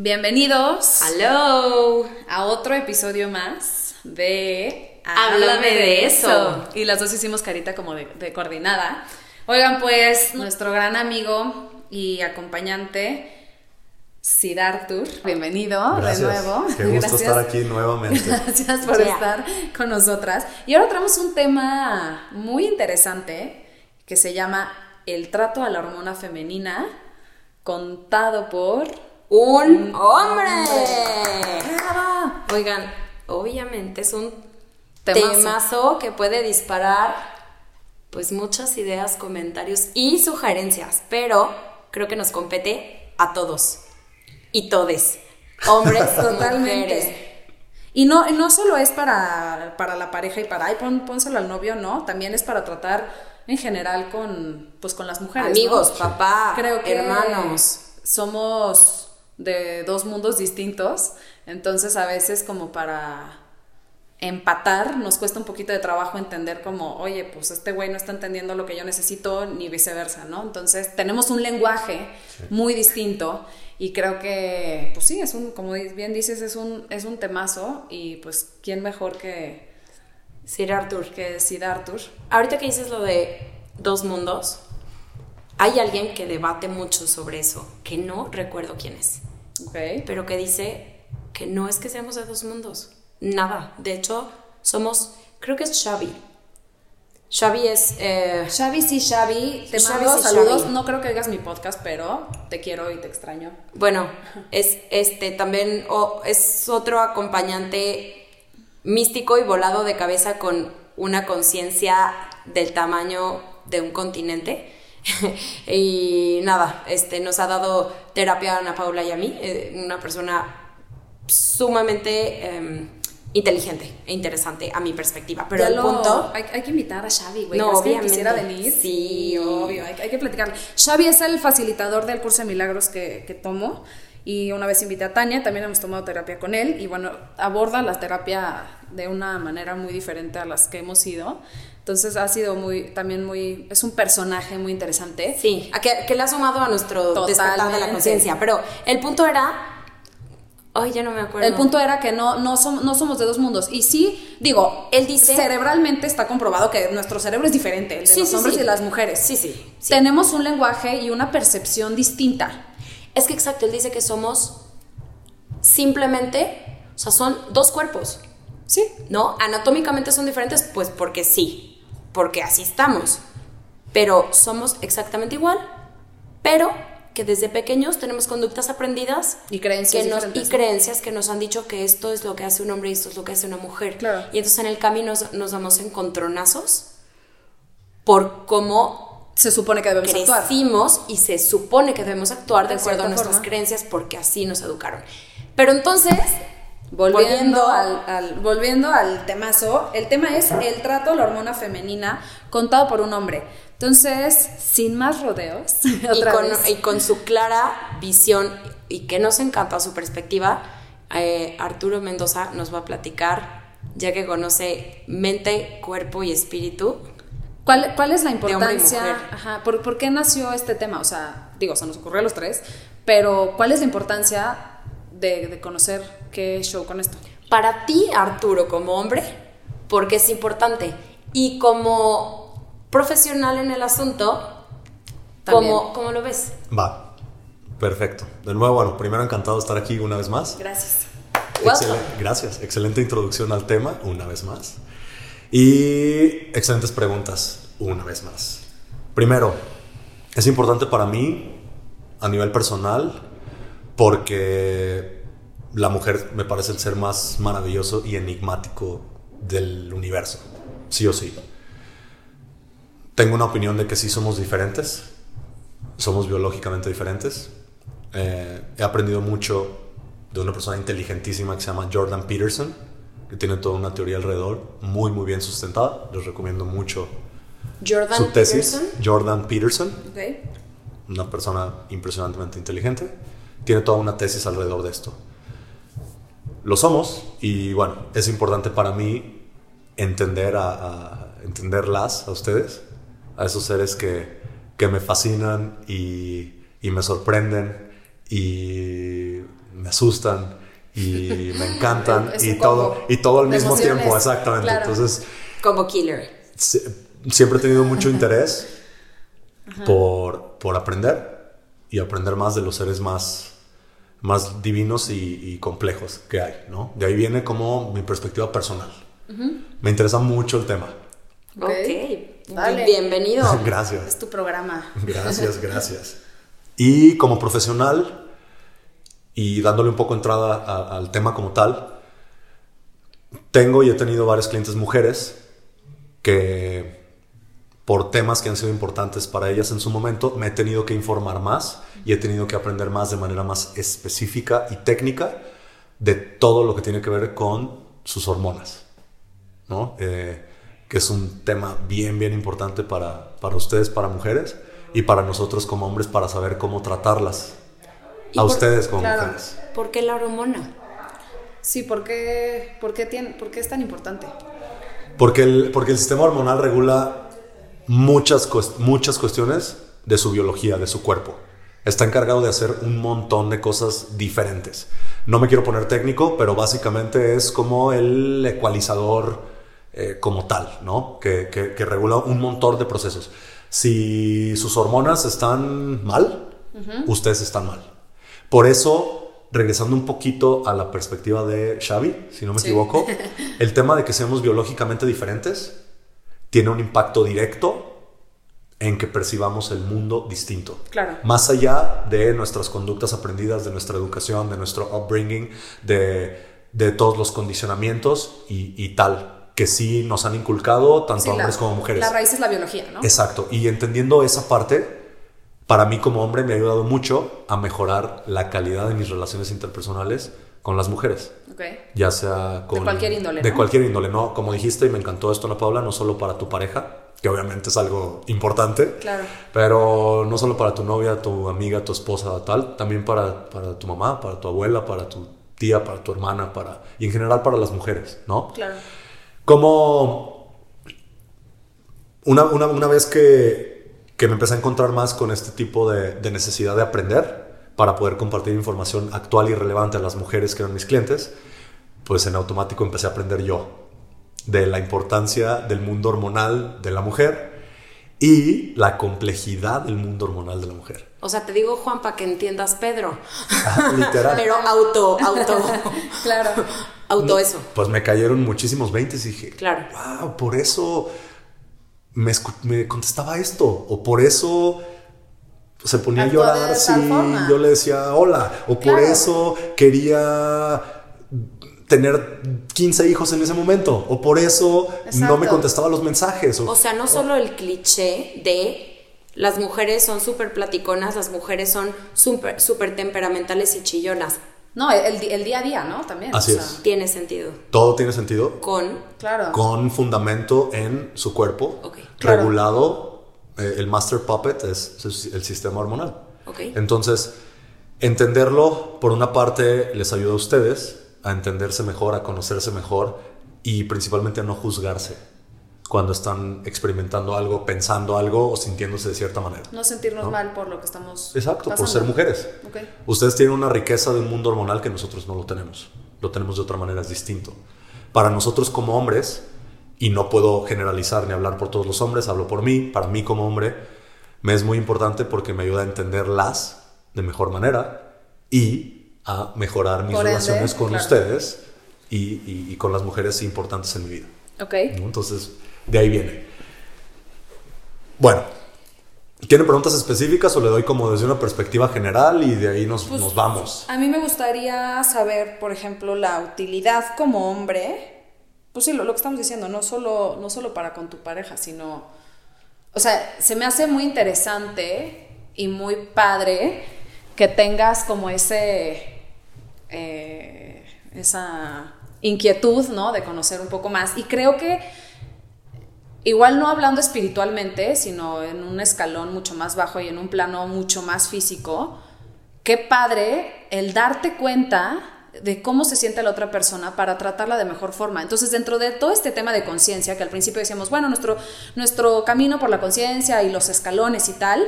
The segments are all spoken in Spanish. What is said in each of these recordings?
Bienvenidos ¡Hello! a otro episodio más de Háblame de eso. Y las dos hicimos carita como de, de coordinada. Oigan, pues nuestro gran amigo y acompañante, Sid Arthur. Bienvenido Gracias. de nuevo. Qué gusto estar aquí nuevamente. Gracias por Yeah. estar con nosotras. Y ahora traemos un tema muy interesante que se llama el trato a la hormona femenina contado por ¡Un hombre! ¡Bravo! Oigan, obviamente es un Temazo. temazo que puede disparar pues muchas ideas, comentarios y sugerencias, pero creo que nos compete a todos y todes, hombres, Totalmente. mujeres. Y no, no solo es para, para la pareja y para, ay, pon, pónselo al novio, no, también es para tratar en general con, pues, con las mujeres. ¿no? Amigos, papá, Creo que hermanos. somos de dos mundos distintos, entonces a veces como para empatar nos cuesta un poquito de trabajo entender como, oye, pues este güey no está entendiendo lo que yo necesito ni viceversa, ¿no? Entonces tenemos un lenguaje muy distinto y creo que, pues sí, es un, como bien dices, es un, es un temazo y pues quién mejor que, Sir Arthur. que Sid Arthur. Ahorita que dices lo de dos mundos, hay alguien que debate mucho sobre eso, que no recuerdo quién es, pero que dice que no es que seamos de dos mundos, nada. De hecho, somos, creo que es Xavi. Xavi es... eh, Xavi, sí, Xavi, te Xavi, mando sí, saludos. Xavi. No creo que oigas mi podcast, pero te quiero y te extraño. bueno, es este también es otro acompañante místico y volado de cabeza con una conciencia del tamaño de un continente. y nada, este nos ha dado terapia a Ana Paula y a mí, eh, una persona sumamente em, inteligente e interesante a mi perspectiva. Pero Ya el lo- punto Hay, hay que invitar a Xavi, güey. No, ¿Crees que obviamente. quisiera venir? Sí. obvio. Hay, hay que platicar. Xavi es el facilitador del curso de milagros que, que tomo. Y una vez invité a Tania, también hemos tomado terapia con él. Y bueno, aborda la terapia de una manera muy diferente a las que hemos ido. Entonces ha sido muy, también muy, es un personaje muy interesante. Sí, a que, que le ha sumado a nuestro despertar de la conciencia. Pero el punto era. Ay, ya no me acuerdo. El punto era que no, no, som- no somos de dos mundos. Y sí, digo, Él dice- cerebralmente está comprobado que nuestro cerebro es diferente, el de Sí, los sí, hombres sí. y las mujeres. Sí, sí. Tenemos un lenguaje y una percepción distinta. Es que exacto, él dice que somos simplemente. O sea, son dos cuerpos. Sí. ¿No? Anatómicamente son diferentes, pues porque sí. Porque así estamos. Pero somos exactamente igual. Pero que desde pequeños tenemos conductas aprendidas Y creencias que nos- y creencias que nos han dicho que esto es lo que hace un hombre y esto es lo que hace una mujer. Claro. Y entonces en el camino nos, nos damos encontronazos por cómo Se supone que debemos actuar. crecimos y se supone que debemos actuar de, De acuerdo a nuestras forma. creencias porque así nos educaron. Pero entonces, Volviendo, volviendo al, al- volviendo al temazo, el tema es el trato a la hormona femenina contado por un hombre. Entonces, sin más rodeos, y con, vez. y con su clara visión y que nos encanta su perspectiva, eh, Arturo Mendoza nos va a platicar, ya que conoce mente, cuerpo y espíritu. ¿Cuál, cuál es la hombre y importancia? mujer. Ajá, ¿por, por qué nació este tema? O sea, digo, se nos ocurrió a los tres, pero ¿cuál es la importancia de, de conocer qué show con esto? Para ti, Arturo, como hombre, porque es importante. Y como profesional en el asunto. ¿cómo, ¿cómo lo ves? Va. Perfecto. De nuevo, bueno, primero encantado de estar aquí una vez más. Gracias. Welcome. Excelen- gracias. Excelente introducción al tema, una vez más. Y excelentes preguntas, una vez más. Primero, es importante para mí, a nivel personal, porque la mujer me parece el ser más maravilloso y enigmático del universo, sí o sí. Tengo una opinión de que sí somos diferentes, somos biológicamente diferentes. Eh, he aprendido mucho de una persona inteligentísima que se llama Jordan Peterson, que tiene toda una teoría alrededor muy, muy bien sustentada. Les recomiendo mucho Jordan su tesis. Peterson. Jordan Peterson, una persona impresionantemente inteligente, tiene toda una tesis alrededor de esto. Lo somos y bueno, es importante para mí entender a, a- entenderlas a ustedes, a esos seres que, que me fascinan y, y me sorprenden y me asustan y me encantan y todo, y todo al mismo emociones, tiempo, exactamente. claro. Entonces, Como killer. si- siempre he tenido mucho interés por, por aprender y aprender más de los seres más, más divinos y, y complejos que hay, ¿no? De ahí viene como mi perspectiva personal. Me interesa mucho el tema. Ok. Ok. Dale. Bienvenido. Gracias. Es tu programa. Gracias, gracias. Y como profesional, y dándole un poco entrada a- al tema como tal, tengo y he tenido varias clientes mujeres que por temas que han sido importantes para ellas en su momento, me he tenido que informar más y he tenido que aprender más de manera más específica y técnica de todo lo que tiene que ver con sus hormonas, ¿no? Eh, que es un tema bien, bien importante para, para ustedes, para mujeres, y para nosotros como hombres, para saber cómo tratarlas. A por- ustedes como claro. mujeres. ¿Por qué la hormona? Sí, ¿por qué, por qué tiene, por qué es tan importante? Porque el, porque el sistema hormonal regula muchas, muchas cuestiones de su biología, de su cuerpo. Está encargado de hacer un montón de cosas diferentes. No me quiero poner técnico, pero básicamente es como el ecualizador eh, como tal, ¿no? Que, que- que regula un montón de procesos. Si sus hormonas están mal, ustedes están mal. Por eso, regresando un poquito a la perspectiva de Xavi, si no me Sí. equivoco, el tema de que seamos biológicamente diferentes tiene un impacto directo en que percibamos el mundo distinto. Claro. Más allá de nuestras conductas aprendidas, de nuestra educación, de nuestro upbringing, de, de todos los condicionamientos y, y tal, que sí nos han inculcado tanto Sí, la- hombres como mujeres. La raíz es la biología, ¿no? Exacto. Y entendiendo esa parte, para mí como hombre me ha ayudado mucho a mejorar la calidad de mis relaciones interpersonales con las mujeres. Ok. Ya sea con... cualquier índole, De ¿no? cualquier índole, ¿no? Como dijiste, y me encantó esto, Ana Paula, no solo para tu pareja, que obviamente es algo importante. Claro. Pero no solo para tu novia, tu amiga, tu esposa, tal, también para, para tu mamá, para tu abuela, para tu tía, para tu hermana, para... Y en general para las mujeres, ¿no? Claro. Como una, una, una vez que, que me empecé a encontrar más con este tipo de, de necesidad de aprender para poder compartir información actual y relevante a las mujeres que eran mis clientes, pues en automático empecé a aprender yo de la importancia del mundo hormonal de la mujer y la complejidad del mundo hormonal de la mujer. O sea, te digo, Juan, para que entiendas, Pedro. Literal. Pero auto, auto, Claro. auto eso. Pues me cayeron muchísimos 20 y dije, Claro. wow, por eso me, me contestaba esto, o por eso se ponía a Actuó llorar si forma. yo le decía hola, o por Claro. eso quería tener 15 hijos en ese momento, o por eso no me contestaba los mensajes. o- O sea, no solo el cliché de las mujeres son súper platiconas, las mujeres son súper súper temperamentales y chillonas. No, el, el día a día, ¿no? También. Así o sea, es. Tiene sentido. todo tiene sentido Con. Claro. con fundamento en su cuerpo. Claro. Eh, el master puppet es, es el sistema hormonal. Entonces, entenderlo, por una parte, les ayuda a ustedes a entenderse mejor, a conocerse mejor y principalmente a no juzgarse cuando están experimentando algo, pensando algo o sintiéndose de cierta manera. No sentirnos ¿No? mal por lo que estamos. Exacto, por ser mujeres. Ustedes tienen una riqueza de un mundo hormonal que nosotros no lo tenemos. Lo tenemos de otra manera, es distinto. Para nosotros como hombres, y no puedo generalizar ni hablar por todos los hombres, hablo por mí, para mí como hombre, me es muy importante porque me ayuda a entenderlas de mejor manera y a mejorar mis Por ende, relaciones con claro. ustedes y, y- y con las mujeres importantes en mi vida. Ok. ¿no? Entonces, de ahí viene. Bueno, ¿tienen preguntas específicas o le doy como desde una perspectiva general y de ahí nos, Pues, nos vamos? A mí me gustaría saber, por ejemplo, la utilidad como hombre. Pues sí, lo, lo que estamos diciendo, no solo, no solo para con tu pareja, sino. O sea, se me hace muy interesante y muy padre que tengas como ese. eh, esa inquietud, ¿no? De conocer un poco más. Y creo que igual no hablando espiritualmente, sino en un escalón mucho más bajo y en un plano mucho más físico, qué padre el darte cuenta de cómo se siente la otra persona para tratarla de mejor forma. Entonces, dentro de todo este tema de conciencia, que al principio decíamos, bueno, nuestro, nuestro camino por la conciencia y los escalones y tal,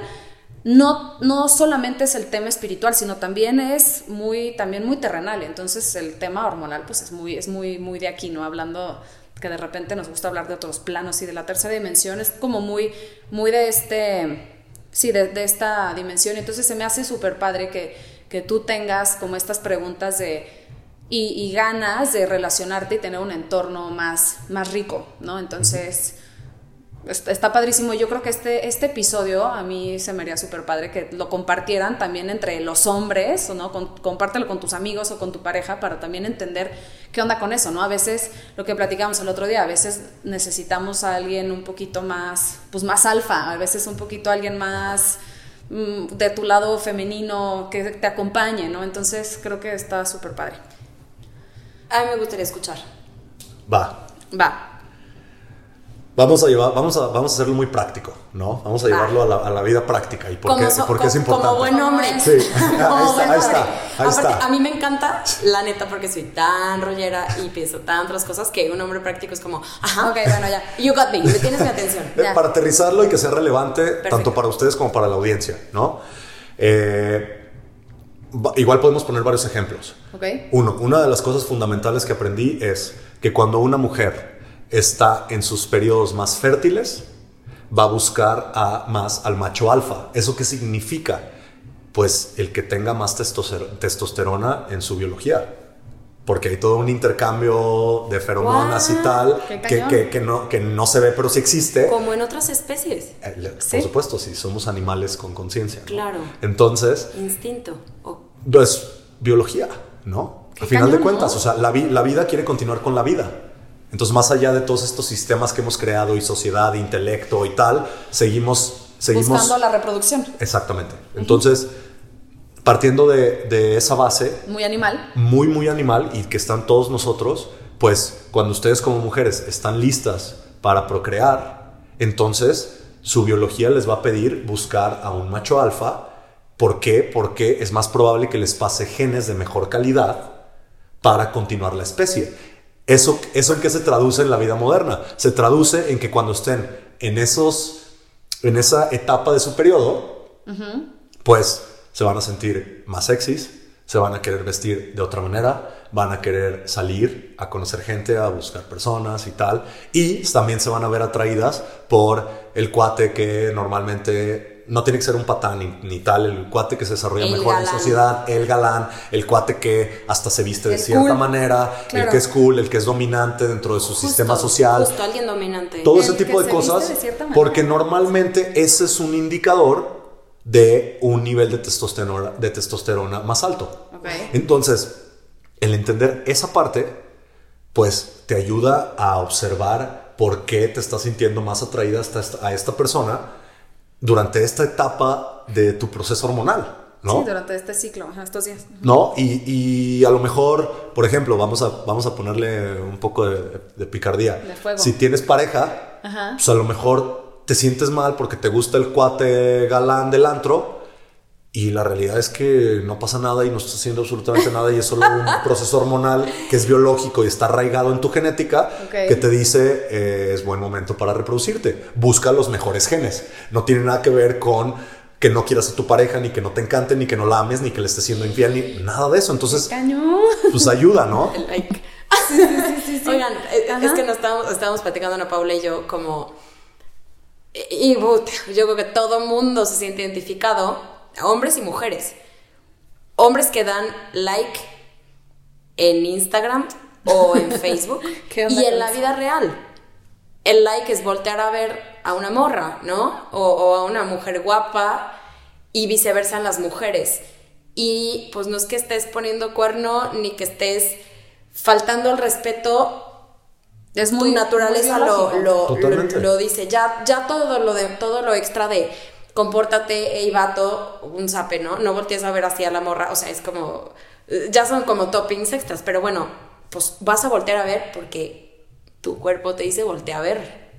no, no solamente es el tema espiritual, sino también es muy, también muy terrenal. Entonces el tema hormonal pues es muy, es muy, muy de aquí, ¿no? Hablando que de repente nos gusta hablar de otros planos y de la tercera dimensión, es como muy, muy de este, sí, de, de esta dimensión. Entonces se me hace súper padre que, que tú tengas como estas preguntas de, y, ganas de relacionarte y tener un entorno más, más rico, ¿no? Entonces está padrísimo. Yo creo que este, este episodio a mí se me haría súper padre que lo compartieran también entre los hombres, ¿no? Con, compártelo con tus amigos o con tu pareja para también entender qué onda con eso, ¿no? A veces, lo que platicamos el otro día, a veces necesitamos a alguien un poquito más, pues más alfa, a veces un poquito alguien más de tu lado femenino que te acompañe, ¿no? Entonces creo que está súper padre. A mí me gustaría escuchar. Va. Va. Vamos a, llevar, vamos, a, vamos a hacerlo muy práctico, ¿no? Vamos a llevarlo a la, a la vida práctica. ¿Y por, qué, so, por qué es importante? Como buen hombre. Sí, ahí está, ahí está. Ahí Aparte, está. A mí me encanta, la neta, porque soy tan rollera y pienso tantas cosas que un hombre práctico es como, ajá, Ok, bueno, ya. you got me, me tienes mi atención. Ya. Para aterrizarlo y que sea relevante tanto para ustedes como para la audiencia, ¿no? Eh, igual podemos poner varios ejemplos. Ok. Uno, una de las cosas fundamentales que aprendí es que cuando una mujer está en sus periodos más fértiles, va a buscar a más al macho alfa. ¿Eso qué significa? Pues el que tenga más testoster- testosterona en su biología. Porque hay todo un intercambio de feromonas y Guau, tal que, que- que no, que no se ve, pero sí existe. Como en otras especies. Eh, Sí. Por supuesto, si somos animales con conciencia. ¿no? Claro. Entonces, Instinto. O- pues, biología, ¿no? Al final de cañón, cuentas, ¿no? o sea, la, vi- la vida quiere continuar con la vida. Entonces, más allá de todos estos sistemas que hemos creado y sociedad, intelecto y tal, seguimos... seguimos Buscando la reproducción. Exactamente. Entonces, partiendo de, de esa base, Muy animal. muy, muy animal y que están todos nosotros, pues cuando ustedes como mujeres están listas para procrear, entonces su biología les va a pedir buscar a un macho alfa. ¿Por qué? Porque es más probable que les pase genes de mejor calidad para continuar la especie. ¿Eso, ¿Eso en qué se traduce en la vida moderna? Se traduce en que cuando estén en, esos, en esa etapa de su periodo, pues se van a sentir más sexys, se van a querer vestir de otra manera, van a querer salir a conocer gente, a buscar personas y tal. Y también se van a ver atraídas por el cuate que normalmente no tiene que ser un patán ni, ni tal, el cuate que se desarrolla El mejor en galán. sociedad, el galán, el cuate que hasta se viste de cierta cool. manera, el que es cool, el que es dominante dentro de su justo, sistema social. Justo, alguien dominante. Todo El ese tipo de cosas, de porque normalmente ese es un indicador de un nivel de testosterona, de testosterona más alto. Entonces, el entender esa parte, pues te ayuda a observar por qué te estás sintiendo más atraída hasta esta- a esta persona durante esta etapa de tu proceso hormonal, ¿no? Sí, durante este ciclo, estos días. ¿no? Y, y a lo mejor, por ejemplo, vamos a, vamos a ponerle un poco de, de picardía. De fuego. Si tienes pareja, Ajá. pues a lo mejor te sientes mal porque te gusta el cuate galán del antro y la realidad es que no pasa nada y no estás haciendo absolutamente nada y es solo un proceso hormonal que es biológico y está arraigado en tu genética que te dice eh, es buen momento para reproducirte. Busca los mejores genes. No tiene nada que ver con que no quieras a tu pareja, ni que no te encante, ni que no la ames, ni que le estés siendo infiel, ni nada de eso. Entonces, Cañón. pues ayuda, ¿no? El like. Oigan, eh, es, Ajá. que nos estábamos, estábamos platicando Ana Paula y yo como... Y, yo creo que todo mundo se siente identificado, hombres y mujeres. Hombres que dan like en Instagram o en Facebook ¿Qué onda y en la vida real. El like es voltear a ver a una morra, ¿no? O, o a una mujer guapa y viceversa en las mujeres. Y pues no es que estés poniendo cuerno ni que estés faltando el respeto. Es Tu muy naturaleza muy lo, biológico. lo, Totalmente. lo- lo dice. Ya, ya todo lo de todo lo extra de compórtate, ey vato, un zape, ¿no? No voltees a ver así a la morra. O sea, es como. Ya son como toppings extras. Pero bueno, pues vas a voltear a ver porque tu cuerpo te dice voltea a ver.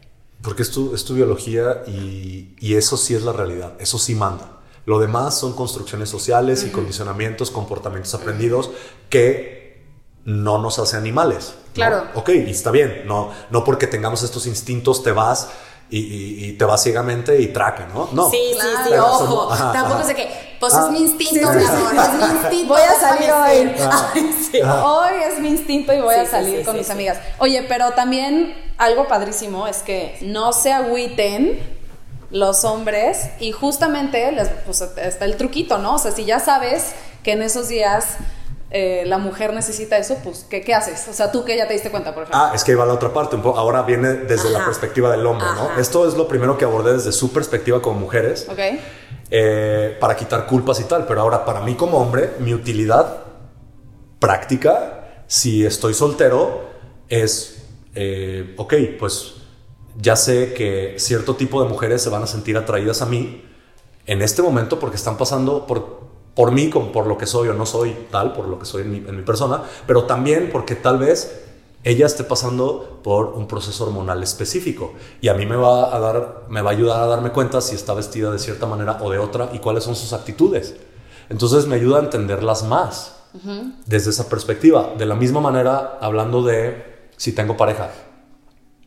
Porque es tu, es tu biología y, y eso sí es la realidad, eso sí manda. Lo demás son construcciones sociales y condicionamientos, comportamientos aprendidos que no nos hace animales. ¿no? Claro. Ok, y está bien, no, no porque tengamos estos instintos te vas y, y- y te vas ciegamente y traca, ¿no? No. Sí, sí, sí, ojo. ajá, Tampoco ajá. sé que, pues Ah, es mi instinto, sí, mi amor, sí. es mi instinto. Voy a salir hoy. Ay, sí. Hoy es mi instinto y voy Sí, a sí, salir sí, con sí, mis sí. amigas. Oye, pero también algo padrísimo es que no se agüiten los hombres y justamente les, pues, está el truquito, ¿no? O sea, si ya sabes que en esos días eh, la mujer necesita eso, pues ¿qué, ¿qué haces? O sea, tú que ya te diste cuenta, por ejemplo. Ah, es que iba la otra parte, un poco. Ahora viene desde la perspectiva del hombre, ¿no? Esto es lo primero que abordé desde su perspectiva como mujeres. ¿Ok? eh, para quitar culpas y tal. Pero ahora, para mí como hombre, mi utilidad práctica, si estoy soltero, es, eh, ok, pues ya sé que cierto tipo de mujeres se van a sentir atraídas a mí en este momento porque están pasando por, por mí, como por lo que soy o no soy tal, por lo que soy en mi, en mi persona, pero también porque tal vez ella esté pasando por un proceso hormonal específico y a mí me va a dar me va a ayudar a darme cuenta si está vestida de cierta manera o de otra y cuáles son sus actitudes. Entonces me ayuda a entenderlas más desde esa perspectiva. De la misma manera, hablando de si tengo pareja,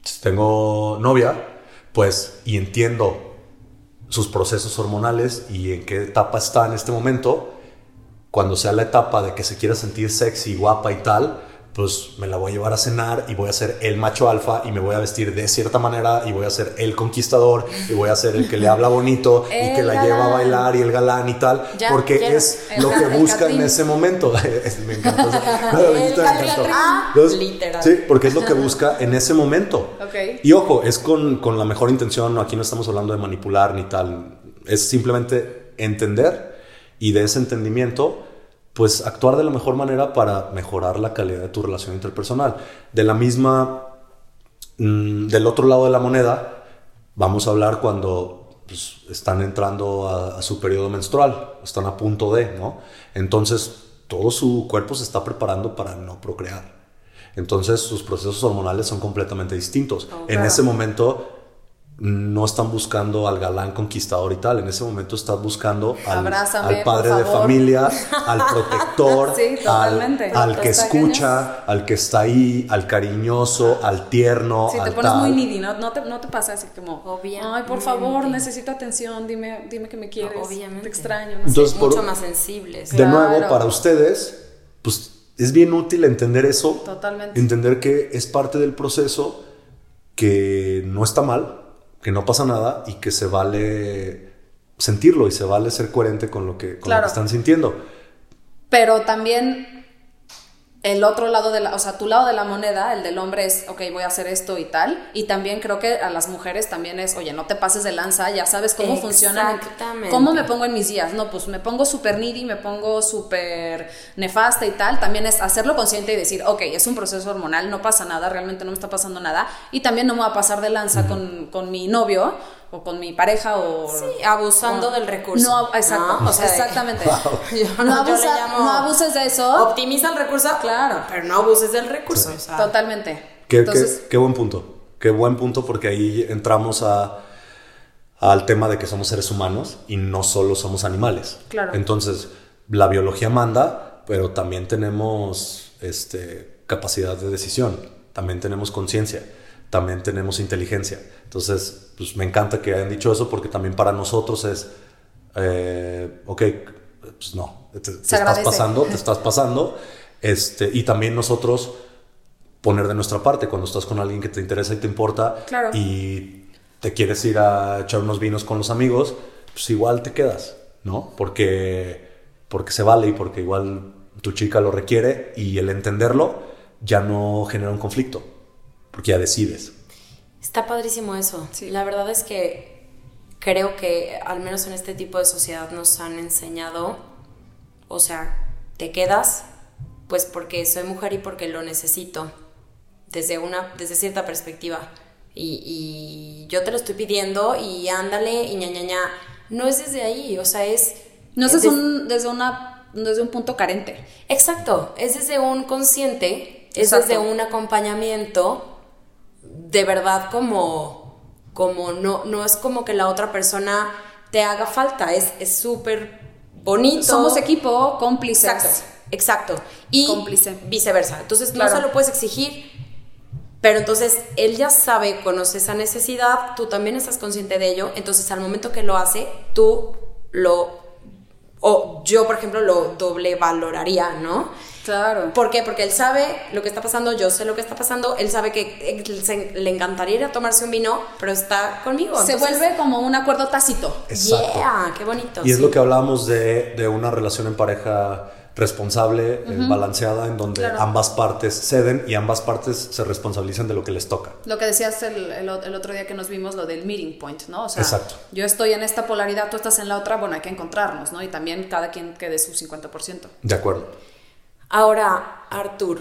si tengo novia, pues y entiendo sus procesos hormonales y en qué etapa está en este momento, cuando sea la etapa de que se quiera sentir sexy, guapa y tal, pues me la voy a llevar a cenar y voy a ser el macho alfa y me voy a vestir de cierta manera y voy a ser el conquistador y voy a ser el que le habla bonito y que la lleva a bailar y el galán y tal, Ya, porque es lo que busca en ese momento. Me. El Me encantó. Ah, Entonces, literal. Sí, porque es lo que busca en ese momento. Ok. Y ojo, es con, con la mejor intención, aquí no estamos hablando de manipular ni tal, es simplemente entender y de ese entendimiento, pues actuar de la mejor manera para mejorar la calidad de tu relación interpersonal. De la misma, mm, del otro lado de la moneda, vamos a hablar cuando pues, están entrando a, a su periodo menstrual, están a punto de, ¿no? Entonces, todo su cuerpo se está preparando para no procrear. Entonces sus procesos hormonales son completamente distintos. Oh, en ese momento no están buscando al galán conquistador y tal. En ese momento estás buscando al, Abrázame, al padre de familia, al protector, Sí, al, al que escucha, al que está ahí, al cariñoso, al tierno. Si te pones tal. muy needy, ¿no? No te, no te pasa así como, Obviamente. ay, por favor, necesito atención, dime, dime que me quieres, obviamente. te extraño, no sé. Entonces, por- Mucho más sensibles. De nuevo, para ustedes, pues es bien útil entender eso. Totalmente. Entender que es parte del proceso, que no está mal, que no pasa nada y que se vale sentirlo y se vale ser coherente con lo que, con lo Claro. que están sintiendo. Pero también el otro lado de la, o sea, tu lado de la moneda, el del hombre es, ok, voy a hacer esto y tal. Y también creo que a las mujeres también es, oye, no te pases de lanza, ya sabes cómo funciona. Exactamente. ¿Cómo me pongo en mis días? No, pues me pongo súper needy, me pongo súper nefasta y tal. También es hacerlo consciente y decir, ok, es un proceso hormonal, no pasa nada, realmente no me está pasando nada. Y también no me voy a pasar de lanza con, con mi novio o con mi pareja o... Sí, abusando o- del recurso. No, exacto, ¿no? O sea, exactamente. yo no, no- abusa- llamo- no abuses de eso. Optimiza el recurso, Claro. pero no abuses del recurso. o sea. Totalmente. Qué, Entonces, qué- qué buen punto. Qué buen punto porque ahí entramos a, al tema de que somos seres humanos y no solo somos animales. Claro. Entonces, la biología manda, pero también tenemos este, capacidad de decisión, también tenemos conciencia, también tenemos inteligencia. Entonces, pues me encanta que hayan dicho eso porque también para nosotros es, eh, ok, pues no, te, te estás pasando, te estás pasando. Este, y también nosotros poner de nuestra parte cuando estás con alguien que te interesa y te importa Claro. y te quieres ir a echar unos vinos con los amigos, pues igual te quedas, ¿no? Porque, porque se vale y porque igual tu chica lo requiere y el entenderlo ya no genera un conflicto, porque ya decides. Está padrísimo eso. Sí. La verdad es que creo que al menos en este tipo de sociedad nos han enseñado, o sea, te quedas pues porque soy mujer y porque lo necesito desde una desde cierta perspectiva y, y yo te lo estoy pidiendo y ándale y ña ña ña no es desde ahí o sea es no es es un, desde, una, desde un punto carente. Exacto, es desde un consciente, es Exacto. desde un acompañamiento de verdad como, como no, no es como que la otra persona te haga falta, es es súper bonito. Somos equipo, cómplices. Exacto, exacto. Y Cómplice. viceversa. Entonces Claro. no se lo puedes exigir, Pero entonces él ya sabe, conoce esa necesidad, tú también estás consciente de ello, entonces al momento que lo hace, tú lo, o yo por ejemplo lo doble valoraría, ¿no? Claro. ¿Por qué? Porque él sabe lo que está pasando, yo sé lo que está pasando, él sabe que se- le encantaría ir a tomarse un vino, pero está conmigo. Se entonces- vuelve como un acuerdo tácito. Exacto. Yeah, qué bonito. Y es sí. lo que hablábamos de, de una relación en pareja responsable, eh, balanceada, en donde Claro. ambas partes ceden y ambas partes se responsabilizan de lo que les toca. Lo que decías el, el el otro día que nos vimos, lo del meeting point, ¿no? O sea, Exacto. yo estoy en esta polaridad, tú estás en la otra, bueno, hay que encontrarnos, ¿no? Y también cada quien quede su 50%. De acuerdo. Ahora, Artur,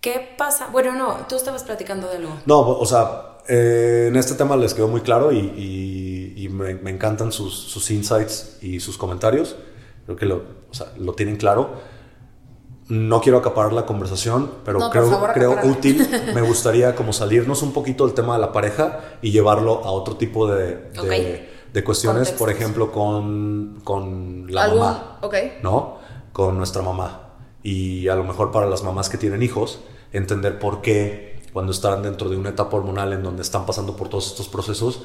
¿qué pasa? Bueno, no, tú estabas platicando de algo. No, o sea, eh, en este tema les quedó muy claro y, y- y me, me encantan sus, sus insights y sus comentarios. Creo que lo, sea, lo tienen claro. No quiero acaparar la conversación, pero No, creo, favor, creo acapárala. útil. Me gustaría como salirnos un poquito del tema de la pareja y llevarlo a otro tipo de, de, cuestiones, por ejemplo, con, con la ¿Algún- mamá. ok. ¿no? Con nuestra mamá. Y a lo mejor para las mamás que tienen hijos, entender por qué cuando están dentro de una etapa hormonal en donde están pasando por todos estos procesos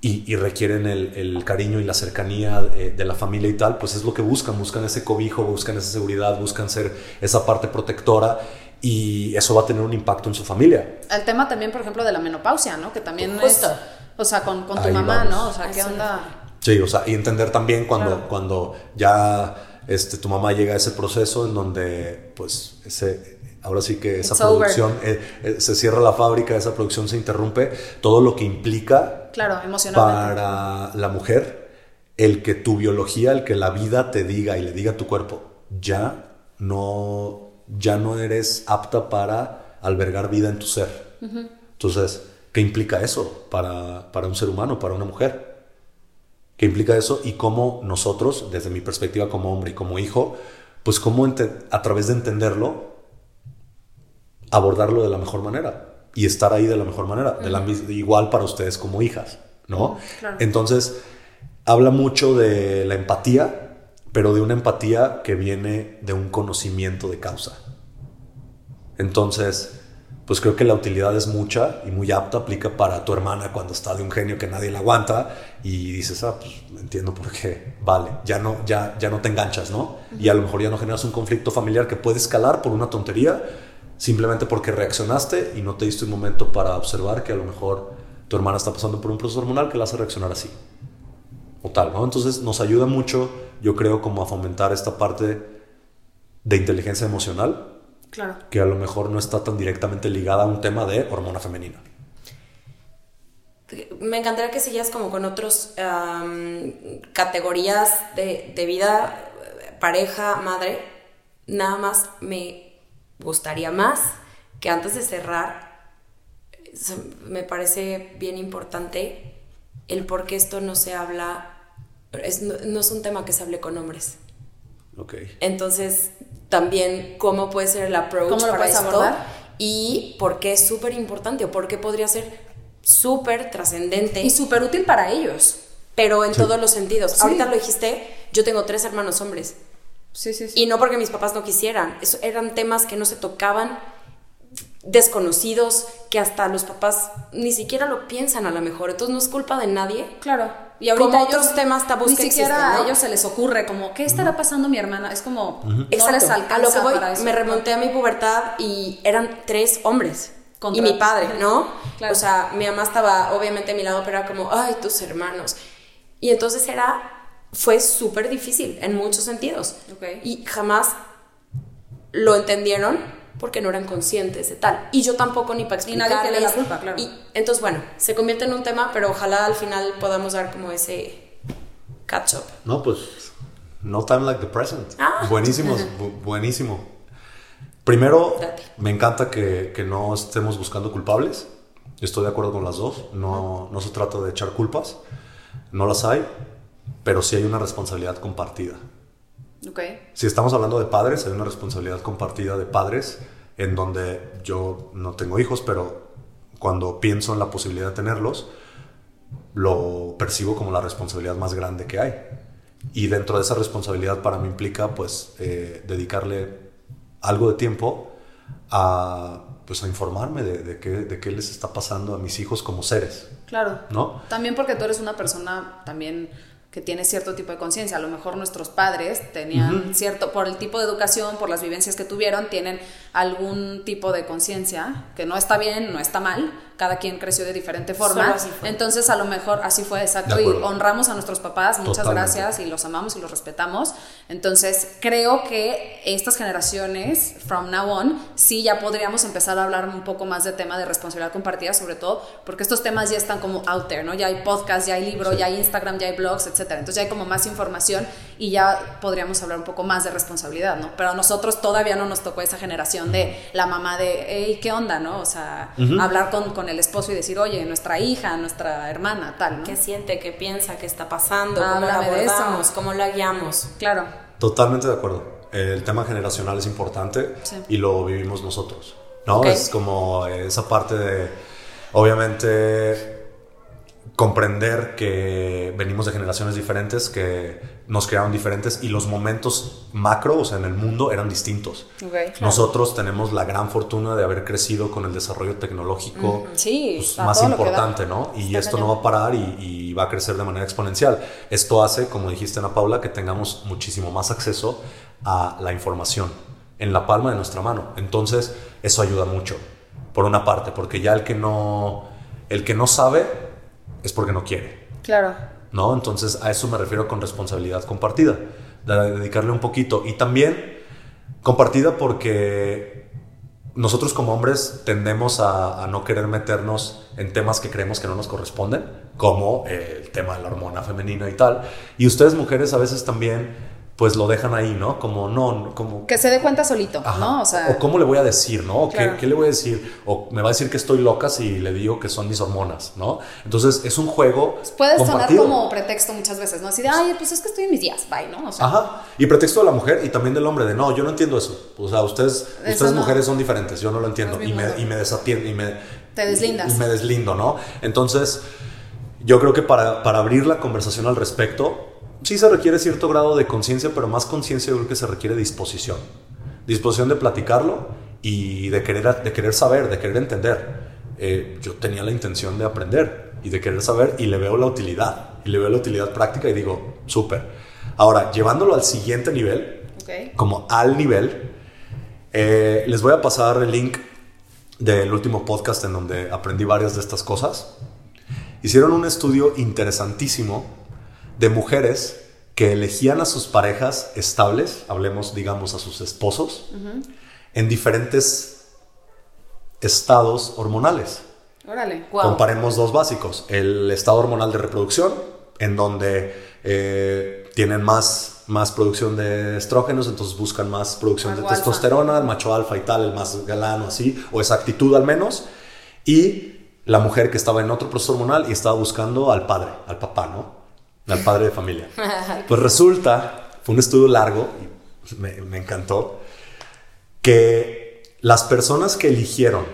y, y requieren el, el cariño y la cercanía eh, de la familia y tal, pues es lo que buscan, buscan ese cobijo, buscan esa seguridad, buscan ser esa parte protectora y eso va a tener un impacto en su familia. El tema también, por ejemplo, de la menopausia, ¿no? Que también Justo. es, o sea, con, con tu Ahí mamá, vamos. ¿no? O sea, ¿qué onda? Sí, o sea, y entender también cuando, Claro. cuando ya este, tu mamá llega a ese proceso en donde, pues, ese, ahora sí que esa It's producción, eh, eh, se cierra la fábrica, esa producción se interrumpe, todo lo que implica Claro, emocionalmente. para la mujer el que tu biología, el que la vida te diga y le diga a tu cuerpo, ya no, ya no eres apta para albergar vida en tu ser. Entonces, ¿qué implica eso para, para un ser humano, para una mujer? ¿Qué implica eso? Y cómo nosotros, desde mi perspectiva como hombre y como hijo, pues cómo a través de entenderlo, abordarlo de la mejor manera y estar ahí de la mejor manera, de la igual para ustedes como hijas, ¿no? Claro. Entonces, habla mucho de la empatía, pero de una empatía que viene de un conocimiento de causa. Entonces, pues creo que la utilidad es mucha y muy apta, aplica para tu hermana cuando está de un genio que nadie la aguanta y dices, ah, pues entiendo por qué, vale, ya no, ya, ya no te enganchas, ¿no? Y a lo mejor ya no generas un conflicto familiar que puede escalar por una tontería, simplemente porque reaccionaste y no te diste un momento para observar que a lo mejor tu hermana está pasando por un proceso hormonal que la hace reaccionar así. O tal, ¿no? Entonces nos ayuda mucho, yo creo, como a fomentar esta parte de inteligencia emocional Claro. que a lo mejor no está tan directamente ligada a un tema de hormona femenina. Me encantaría que siguieras como con otros am, categorías de, de vida, eh, pareja, madre. Nada más me gustaría más que antes de cerrar, me parece bien importante el por qué esto no se habla, es- no, no es un tema que se hable con hombres. Ok. Entonces, también cómo puede ser el approach ¿Cómo lo para esto abordar? y por qué es súper importante o por qué podría ser súper trascendente, Y súper útil para ellos. pero en todos los sentidos. Sí. Ahorita lo dijiste, yo tengo tres hermanos hombres Sí, sí, sí. y no porque mis papás no quisieran, eso eran temas que no se tocaban, desconocidos, que hasta los papás ni siquiera lo piensan a lo mejor, entonces no es culpa de nadie. Claro. Y ahorita Como ellos, otros temas tabús ni que siquiera existen, ¿no? a ellos se les ocurre como, ¿qué estará pasando mi hermana? Es como, no Exacto. les alcanza a lo que voy, para eso. me remonté a mi pubertad y eran tres hombres. Contra- y mi padre, ¿no? Claro. O sea, mi mamá estaba obviamente a mi lado, pero era como, ay, tus hermanos. Y entonces era, fue súper difícil en muchos sentidos. Ok. Y jamás lo entendieron porque no eran conscientes de tal. Y yo tampoco ni para Y nadie explicarles. tiene la culpa, claro. Y entonces, bueno, se convierte en un tema, pero ojalá al final podamos dar como ese catch up. No, pues, no time like the present. Ah. Buenísimo, bu- buenísimo. Primero, Date. me encanta que, que no estemos buscando culpables. Estoy de acuerdo con las dos. No, no se trata de echar culpas. No las hay, pero sí hay una responsabilidad compartida. Ok. Si estamos hablando de padres, hay una responsabilidad compartida de padres en donde yo no tengo hijos, pero cuando pienso en la posibilidad de tenerlos, lo percibo como la responsabilidad más grande que hay. Y dentro de esa responsabilidad para mí implica pues eh, dedicarle algo de tiempo a pues a informarme de, de qué, de qué les está pasando a mis hijos como seres, Claro. ¿no? También porque tú eres una persona también que tiene cierto tipo de conciencia. A lo mejor nuestros padres tenían cierto, por el tipo de educación, por las vivencias que tuvieron, tienen algún tipo de conciencia que no está bien, no está mal. Cada quien creció de diferente forma. Entonces, a lo mejor así fue exacto. Y honramos a nuestros papás, muchas Totalmente. gracias, y los amamos y los respetamos. Entonces, creo que estas generaciones, from now on, sí ya podríamos empezar a hablar un poco más de tema de responsabilidad compartida, sobre todo porque estos temas ya están como out there, ¿no? Ya hay podcast, ya hay libro, Sí. ya hay Instagram, ya hay blogs, etcétera. Entonces ya hay como más información y ya podríamos hablar un poco más de responsabilidad, ¿no? Pero a nosotros todavía no nos tocó esa generación de la mamá de, hey, ¿qué onda, no? O sea, hablar con, con el esposo y decir, oye, nuestra hija, nuestra hermana, tal, ¿no? ¿Qué siente? ¿Qué piensa? ¿Qué está pasando? ¿Cómo Háblame la de eso. abordamos? ¿Cómo la guiamos? Claro. Totalmente de acuerdo. El tema generacional es importante Sí. y lo vivimos nosotros, ¿no? Es como esa parte de, obviamente, comprender que venimos de generaciones diferentes, que nos crearon diferentes y los momentos macro, o sea, en el mundo, eran distintos. Ok, claro. Nosotros tenemos la gran fortuna de haber crecido con el desarrollo tecnológico Sí, pues, más importante, ¿no? Y Está esto cañón. no va a parar y, y va a crecer de manera exponencial. Esto hace, como dijiste Ana Paula, que tengamos muchísimo más acceso a la información en la palma de nuestra mano. Entonces, eso ayuda mucho, por una parte, porque ya el que no, el que no sabe es porque no quiere. Claro. ¿No? Entonces a eso me refiero con responsabilidad compartida, de dedicarle un poquito y también compartida porque nosotros como hombres tendemos a, no querer meternos en temas que creemos que no nos corresponden, como el tema de la hormona femenina y tal, y ustedes mujeres a veces también pues lo dejan ahí, ¿no? Como no, como Que se dé cuenta solito, Ajá. ¿no? O sea, cómo le voy a decir, ¿no? O qué- Claro. qué, le voy a decir? O me va a decir que estoy loca si le digo que son mis hormonas, ¿no? Entonces es un juego puede sonar como pretexto muchas veces, ¿no? Así de, ay, pues es que estoy en mis días, bye, ¿no? O sea, Ajá. Y pretexto de la mujer y también del hombre de no, yo no entiendo eso. O sea, ustedes, ustedes no. mujeres son diferentes, yo no lo entiendo. No y, me, y me desatiendo y me, Te deslindas. y me deslindo, ¿no? Entonces, yo creo que para, para abrir la conversación al respecto, sí se requiere cierto grado de conciencia, pero más conciencia yo creo que se requiere disposición. Disposición de platicarlo y de querer, de querer saber, de querer entender. Eh, yo tenía la intención de aprender y de querer saber y le veo la utilidad. Y le veo la utilidad práctica y digo, súper. Ahora, llevándolo al siguiente nivel, ok. como al nivel. Eh, les voy a pasar el link del último podcast en donde aprendí varias de estas cosas. Hicieron un estudio interesantísimo de mujeres que elegían a sus parejas estables, hablemos, digamos, a sus esposos, en diferentes estados hormonales. Órale. Wow. Comparemos dos básicos. El estado hormonal de reproducción, en donde eh, tienen más, más producción de estrógenos, entonces buscan más producción de alfa. testosterona, el macho alfa y tal, el más galano así, o esa actitud al menos. Y la mujer que estaba en otro proceso hormonal y estaba buscando al padre, al papá, ¿no? Al padre de familia. Pues resulta, fue un estudio largo, y me, me encantó, que las personas que eligieron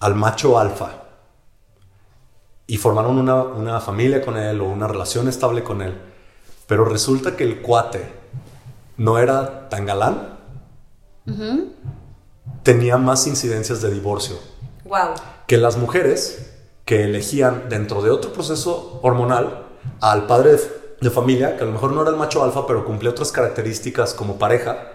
al macho alfa y formaron una, una familia con él o una relación estable con él, pero resulta que el cuate no era tan galán, tenía más incidencias de divorcio Wow. que las mujeres que elegían dentro de otro proceso hormonal al padre de, familia, que a lo mejor no era el macho alfa, pero cumplía otras características como pareja,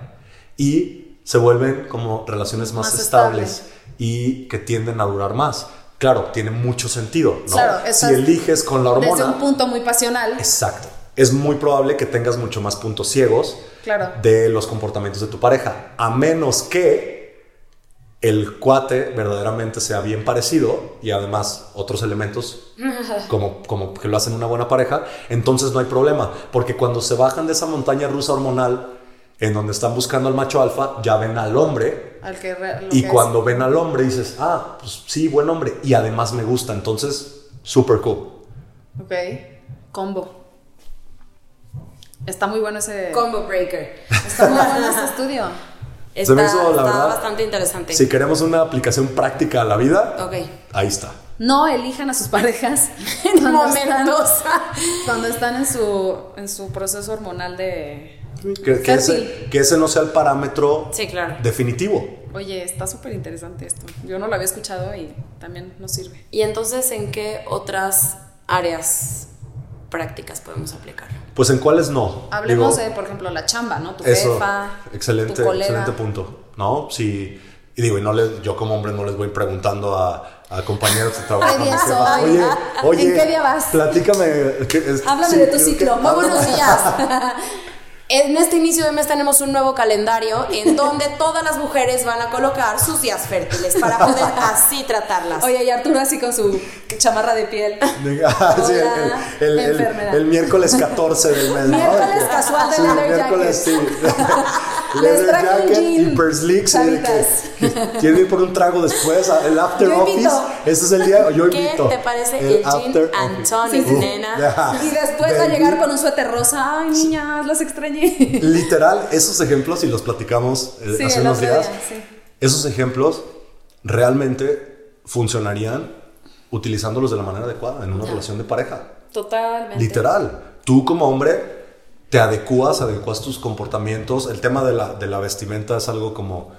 y se vuelven como relaciones más, Más estables y que tienden a durar más. Claro, tiene mucho sentido, ¿no? Claro, si eliges con la hormona... Desde un punto muy pasional. Exacto. Es muy probable que tengas mucho más puntos ciegos Claro. de los comportamientos de tu pareja, a menos que el cuate verdaderamente sea bien parecido y además otros elementos como, como que lo hacen una buena pareja, entonces no hay problema, porque cuando se bajan de esa montaña rusa hormonal en donde están buscando al macho alfa, ya ven al hombre Al que re- lo y que cuando ven al hombre dices, ah, pues sí, buen hombre y además me gusta, entonces super cool. Ok. Combo. Está muy bueno ese. Combo breaker. Está muy bueno este estudio. Está, me hizo, la está verdad, bastante interesante. Si queremos una aplicación práctica a la vida, ahí está. No elijan a sus parejas En cuando están- momentos. Cuando están en su, en su proceso hormonal de. Que, que ese, que ese no sea el parámetro Sí, claro. definitivo. Oye, está súper interesante esto. Yo no lo había escuchado y también nos sirve. Y entonces, ¿en qué otras áreas prácticas podemos aplicarlo? Pues en cuáles no. Hablemos Digo, de, por ejemplo, la chamba, ¿no? Tu Eso, jefa, excelente, tu colega. excelente punto, ¿no? Sí, y digo, y no les, yo como hombre no les voy preguntando a, a compañeros de trabajo. Oye, oye, ¿en qué día vas? Platícame. ¿qué es- Háblame sí, de tu ¿qué- ciclo. qué- Muy buenos días. En este inicio de mes tenemos un nuevo calendario en donde todas las mujeres van a colocar sus días fértiles para poder así tratarlas. Oye, y Arturo así con su chamarra de piel. Ah, sí, el- el, el- el miércoles 14 del mes. ¿no? Miércoles Que- casual de sí, leather miércoles, sí. Les leather traje un jacket gin, y perslicks. ¿Quieren ir por un trago después? El after Yo office. invito. Este es el día. Yo ¿Qué invito. te parece el Sí, sí. nena? Ya. Y después va a Baby. llegar con un suéter rosa. Ay, niñas, las Literal, esos ejemplos, y los platicamos eh, Sí, hace unos días, día, sí. esos ejemplos realmente funcionarían utilizándolos de la manera adecuada en una relación de pareja. Totalmente. Literal. Tú como hombre te adecuas, adecuas tus comportamientos. El tema de la, de la vestimenta es algo como,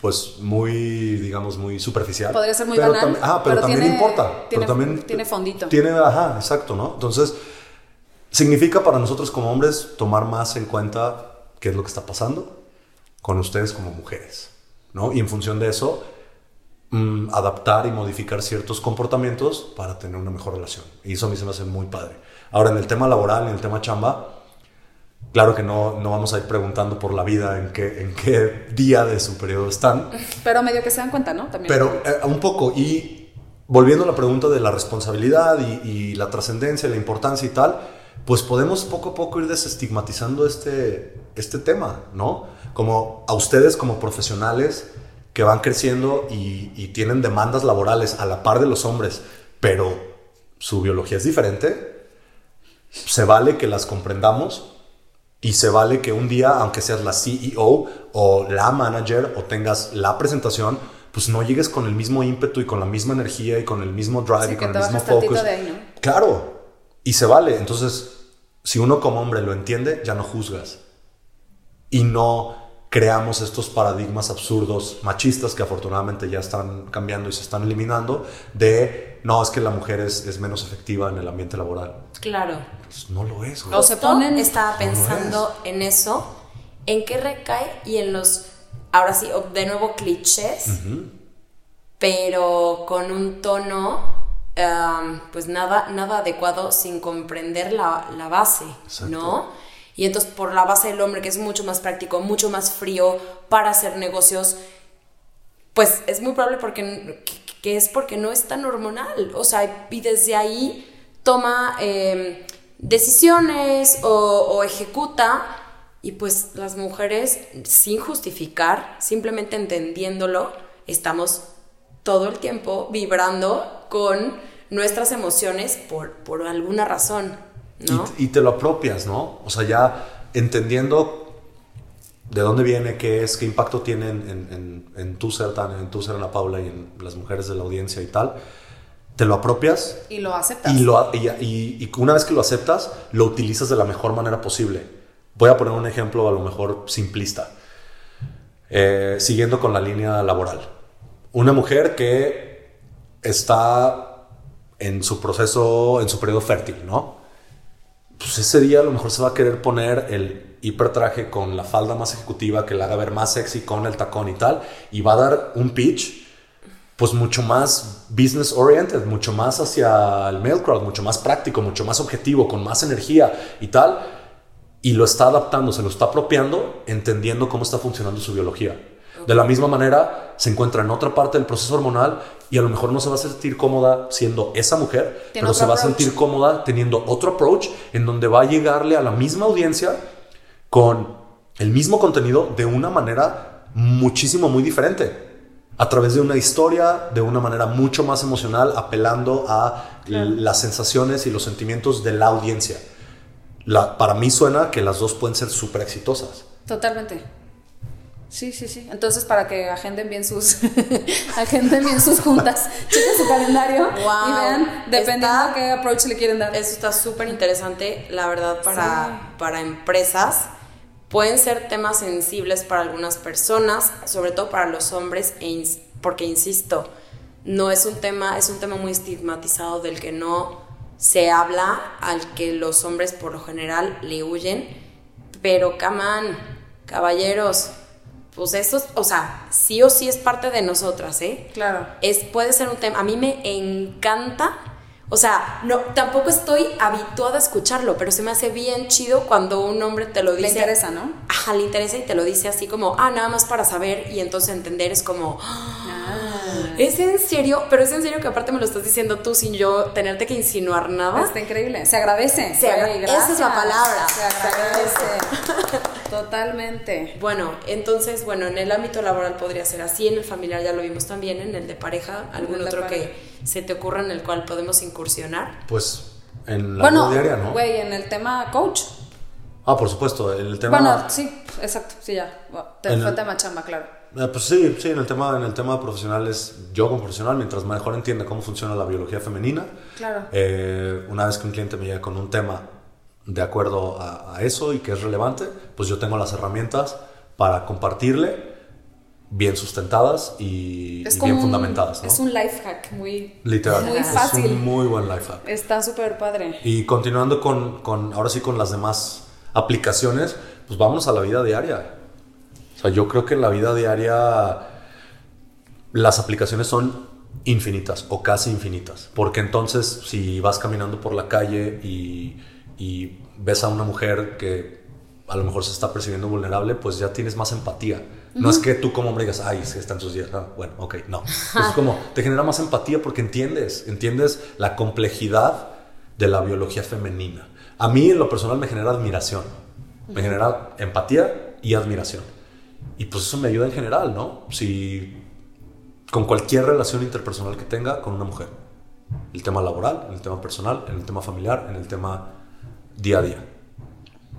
pues, muy, digamos, muy superficial. Podría ser muy pero banal, tam- ah, pero, pero también tiene- importa. tiene- pero también tiene fondito. Tiene, ajá, exacto, ¿no? Entonces, significa para nosotros como hombres tomar más en cuenta qué es lo que está pasando con ustedes como mujeres, ¿no? Y en función de eso, mm, adaptar y modificar ciertos comportamientos para tener una mejor relación. Y eso a mí se me hace muy padre. Ahora, en el tema laboral, en el tema chamba, claro que no, no vamos a ir preguntando por la vida en qué, en qué día de su periodo están, Pero medio que se dan cuenta, ¿no? También. pero eh, un poco, y volviendo a la pregunta de la responsabilidad y, y la trascendencia, la importancia y tal, pues podemos poco a poco ir desestigmatizando este, este tema, ¿no? Como a ustedes como profesionales que van creciendo y, y tienen demandas laborales a la par de los hombres, pero su biología es diferente, se vale que las comprendamos y se vale que un día, aunque seas la CEO o la manager o tengas la presentación, pues no llegues con el mismo ímpetu y con la misma energía y con el mismo drive Sí, y con el mismo focus. de ahí, ¿no? Claro, y se vale. Entonces, si uno como hombre lo entiende, ya no juzgas. Y no creamos estos paradigmas absurdos, machistas, que afortunadamente ya están cambiando y se están eliminando, de no, es que la mujer es, es menos efectiva en el ambiente laboral. Claro. Pues no lo es. güey. O se ponen- Estaba pensando en eso, en qué recae y en los, ahora sí, de nuevo clichés, pero con un tono, um, pues nada, nada adecuado sin comprender la, la base, Exacto. ¿no? Y entonces por la base del hombre, que es mucho más práctico, mucho más frío para hacer negocios, pues es muy probable porque, que, es porque no es tan hormonal. O sea, y desde ahí toma eh, decisiones o, o ejecuta. Y pues las mujeres, sin justificar, simplemente entendiéndolo, estamos todo el tiempo vibrando con nuestras emociones por, por alguna razón, ¿no? Y, y te lo apropias, ¿no? O sea, ya entendiendo de dónde viene, qué es, qué impacto tiene en, en- en- en tu ser, Tania, en tu ser, Ana Paula, y en las mujeres de la audiencia y tal, te lo apropias Y lo aceptas. y, lo, y, y- y una vez que lo aceptas, lo utilizas de la mejor manera posible. Voy a poner un ejemplo a lo mejor simplista. Eh, siguiendo con la línea laboral. Una mujer que está en su proceso, en su periodo fértil, ¿no? Pues ese día a lo mejor se va a querer poner el hipertraje con la falda más ejecutiva que la haga ver más sexy con el tacón y tal, y va a dar un pitch pues mucho más business oriented, mucho más hacia el male crowd, mucho más práctico, mucho más objetivo, con más energía y tal, y lo está adaptando, se lo está apropiando, entendiendo cómo está funcionando su biología. De la misma manera, se encuentra en otra parte del proceso hormonal y a lo mejor no se va a sentir cómoda siendo esa mujer, pero se va a sentir cómoda teniendo otro approach en donde va a llegarle a la misma audiencia con el mismo contenido de una manera muchísimo, muy diferente. A través de una historia, de una manera mucho más emocional, apelando a las sensaciones y los sentimientos de la audiencia. La- para mí suena que las dos pueden ser súper exitosas. Totalmente. Sí, sí, sí. Entonces, para que agenden bien sus agenden bien sus juntas, chequen su calendario y Wow. vean dependiendo Está- qué approach le quieren dar. Eso está súper interesante, la verdad, para, para empresas, pueden ser temas sensibles para algunas personas, sobre todo para los hombres, e ins- porque insisto, no es un tema, es un tema muy estigmatizado del que no se habla, al que los hombres por lo general le huyen, pero camán, caballeros, pues eso, es- o sea, sí o sí es parte de nosotras, ¿eh? Claro. es, puede ser un tema. A mí me encanta. O sea, no, tampoco estoy habituada a escucharlo, pero se me hace bien chido cuando un hombre te lo Le dice. interesa, ¿no? Ajá, le interesa y te lo dice así como, ah, nada más para saber y entonces entender es como, Ah. es en serio, pero es en serio que aparte me lo estás diciendo tú sin yo tenerte que insinuar nada. Está increíble. Se agradece. Se agra- Güey, esa es la palabra. Se agradece. Totalmente. Bueno, entonces, bueno, en el ámbito laboral podría ser así, en el familiar ya lo vimos también, en el de pareja, algún otro pareja. que se te ocurra en el cual podemos incursionar. Pues en la Bueno, vida diaria, ¿no? güey, en el tema coach. Ah, por supuesto, el tema... Bueno, sí, exacto, sí, ya. Bueno, te En fue el- tema chamba, claro. Eh, pues sí, sí, en el tema, en el tema profesional es yo como profesional, mientras mejor entienda cómo funciona la biología femenina, Claro. eh, una vez que un cliente me llega con un tema de acuerdo a, a eso y que es relevante, pues yo tengo las herramientas para compartirle bien sustentadas y, Es y bien un- fundamentadas, ¿no? Es un life hack muy, Literal, muy es fácil. un muy buen life hack. Está súper padre. Y continuando con, con, ahora sí con las demás aplicaciones, pues vámonos a la vida diaria. O sea, yo creo que en la vida diaria las aplicaciones son infinitas o casi infinitas. Porque entonces si vas caminando por la calle y, y ves a una mujer que a lo mejor se está percibiendo vulnerable, pues ya tienes más empatía. No es que tú como hombre digas, ay, sí, está en sus días. Ah, bueno, ok, no. Es como, te genera más empatía porque entiendes, entiendes la complejidad de la biología femenina. A mí en lo personal me genera admiración. Me genera empatía y admiración. Y pues eso me ayuda en general, ¿no? Si con cualquier relación interpersonal que tenga con una mujer. El tema laboral, en el tema personal, en el tema familiar, en el tema día a día.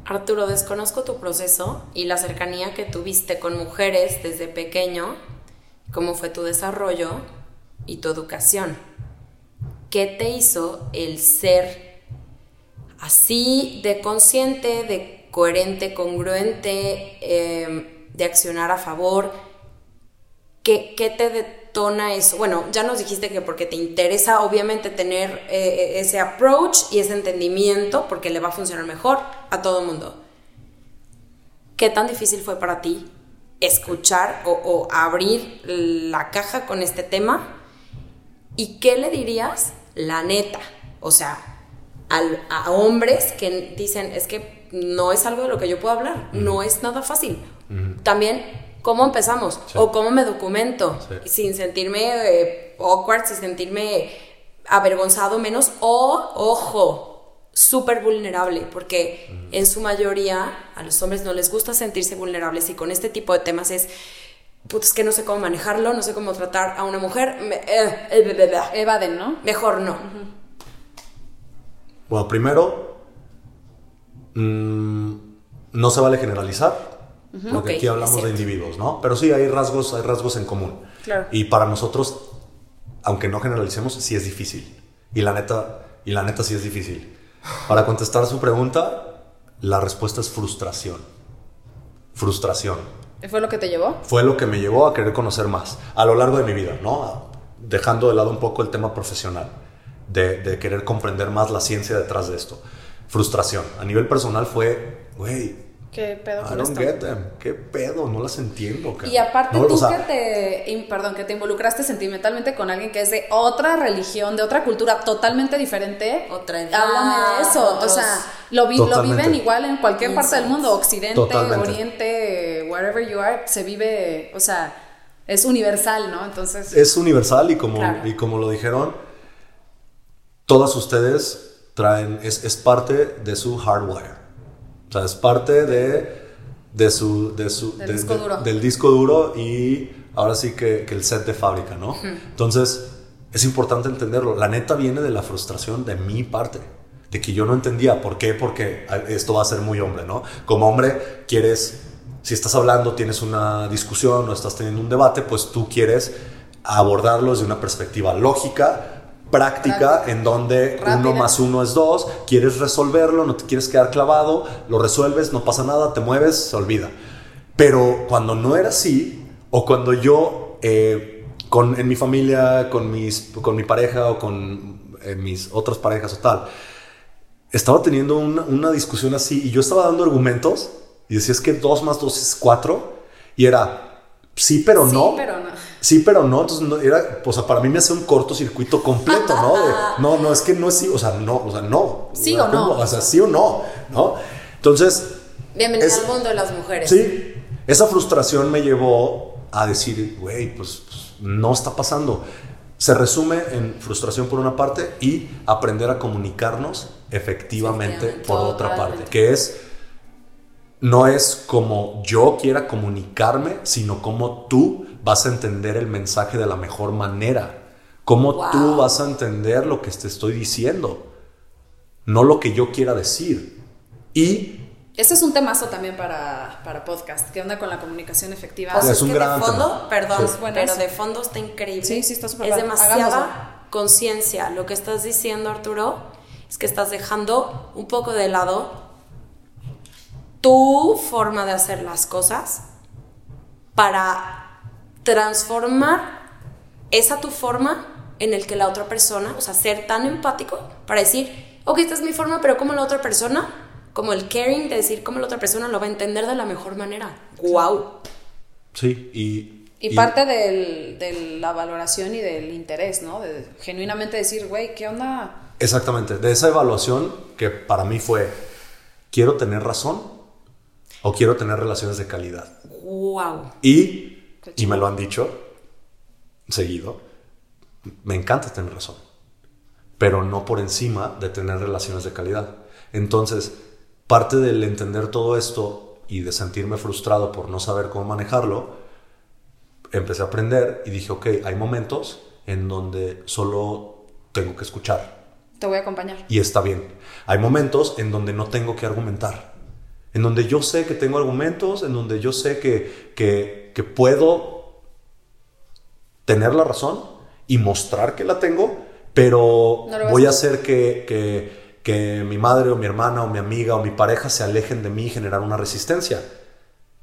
Arturo, desconozco tu proceso y la cercanía que tuviste con mujeres desde pequeño, cómo fue tu desarrollo y tu educación. ¿Qué te hizo el ser así de consciente, de coherente, congruente, eh, de accionar a favor? ¿Qué, qué te detona eso? Bueno, ya nos dijiste que porque te interesa obviamente tener eh, ese approach y ese entendimiento porque le va a funcionar mejor a todo el mundo. ¿Qué tan difícil fue para ti escuchar o, o abrir la caja con este tema? ¿Y qué le dirías, la neta? O sea, al- a hombres que dicen, es que no es algo de lo que yo puedo hablar, no es nada fácil. También, ¿cómo empezamos? Sí. O cómo me documento, Sí. sin sentirme eh, awkward, sin sentirme avergonzado menos, o, ojo, súper vulnerable, porque en su mayoría a los hombres no les gusta sentirse vulnerables y con este tipo de temas es, puto, es que no sé cómo manejarlo, no sé cómo tratar a una mujer, me- eh, eh. Evaden, ¿no? mejor no. Bueno, primero, mm, no se vale generalizar, porque Ok, aquí hablamos de individuos, ¿no? Pero sí hay rasgos, hay rasgos en común. Claro. Y para nosotros, aunque no generalicemos, sí es difícil. Y la neta, y la neta sí es difícil. Para contestar su pregunta, la respuesta es frustración. Frustración. ¿Fue lo que te llevó? Fue lo que me llevó a querer conocer más a lo largo de mi vida, ¿no? Dejando de lado un poco el tema profesional, de, de querer comprender más la ciencia detrás de esto. Frustración. A nivel personal fue, güey, ¿Qué pedo I con don't esto? get them. ¿Qué pedo? No las entiendo. Y aparte No, tú o sea, que te, perdón, que te involucraste sentimentalmente con alguien que es de otra religión, de otra cultura totalmente diferente. Otra edad, Háblame de eso. otros- O sea, lo, vi- lo viven igual en cualquier parte del mundo, occidente, Totalmente. oriente, wherever you are, se vive, o sea, es universal, ¿no? Entonces, es universal y como, Claro. y como lo dijeron, todas ustedes traen, es, es parte de su hardware. O sea, es parte de, de su, de su, Del de- disco duro. del disco duro y ahora sí que, que el set de fábrica, ¿no? Entonces, es importante entenderlo. La neta viene de la frustración de mi parte. De que yo no entendía. ¿Por qué? Porque esto va a ser muy hombre, ¿no? Como hombre, quieres si estás hablando, tienes una discusión o estás teniendo un debate, pues tú quieres abordarlos de una perspectiva lógica, práctica, en donde uno más uno es dos, quieres resolverlo, no te quieres quedar clavado, lo resuelves, no pasa nada, te mueves, se olvida. Pero cuando no era así, o cuando yo eh, con, en mi familia, con, mis, con mi pareja o con eh, mis otras parejas o tal, estaba teniendo una, una discusión así y yo estaba dando argumentos y decía es que dos más dos es cuatro y era sí pero Sí, no pero no. Sí pero no entonces no, era o sea para mí me hace un cortocircuito completo no de, no no es que no es sí o sea no o sea no Sí o no. o sea sí o no no entonces Bienvenida Es- al mundo de las mujeres. Sí, esa frustración me llevó a decir, güey, pues, pues, no está pasando. Se resume en frustración por una parte y aprender a comunicarnos efectivamente por otra totalmente. parte, que es no es como yo quiera comunicarme, sino como tú vas a entender el mensaje de la mejor manera. Cómo Wow. tú vas a entender lo que te estoy diciendo, no lo que yo quiera decir. Y Ese es un temazo también para, para podcast. ¿Qué onda con la comunicación efectiva? O sea, Es es un que gran de fondo, tema. perdón, Sí. Bueno, pero eso. de fondo está increíble. Sí, sí, está súper Es padre. demasiada conciencia. Lo que estás diciendo, Arturo, es que estás dejando un poco de lado tu forma de hacer las cosas para transformar esa tu forma en el que la otra persona, o sea, ser tan empático para decir, ok, esta es mi forma, pero como la otra persona, como el caring de decir cómo la otra persona lo va a entender de la mejor manera. ¡Wow! sí, y... Y, parte del- de la valoración y del interés, ¿no? De genuinamente decir, güey, ¿qué onda? Exactamente, de esa evaluación que para mí fue, ¿quiero tener razón o quiero tener relaciones de calidad? ¡Wow! Y, y me lo han dicho seguido, me encanta tener razón, pero no por encima de tener relaciones de calidad. Entonces, parte del entender todo esto y de sentirme frustrado por no saber cómo manejarlo, empecé a aprender y dije, ok, hay momentos en donde solo tengo que escuchar. Te voy a acompañar. Y está bien. Hay momentos en donde no tengo que argumentar. En donde yo sé que tengo argumentos, en donde yo sé que, que, que puedo tener la razón y mostrar que la tengo, pero No voy a hacer que, que, que mi madre o mi hermana o mi amiga o mi pareja se alejen de mí y generar una resistencia.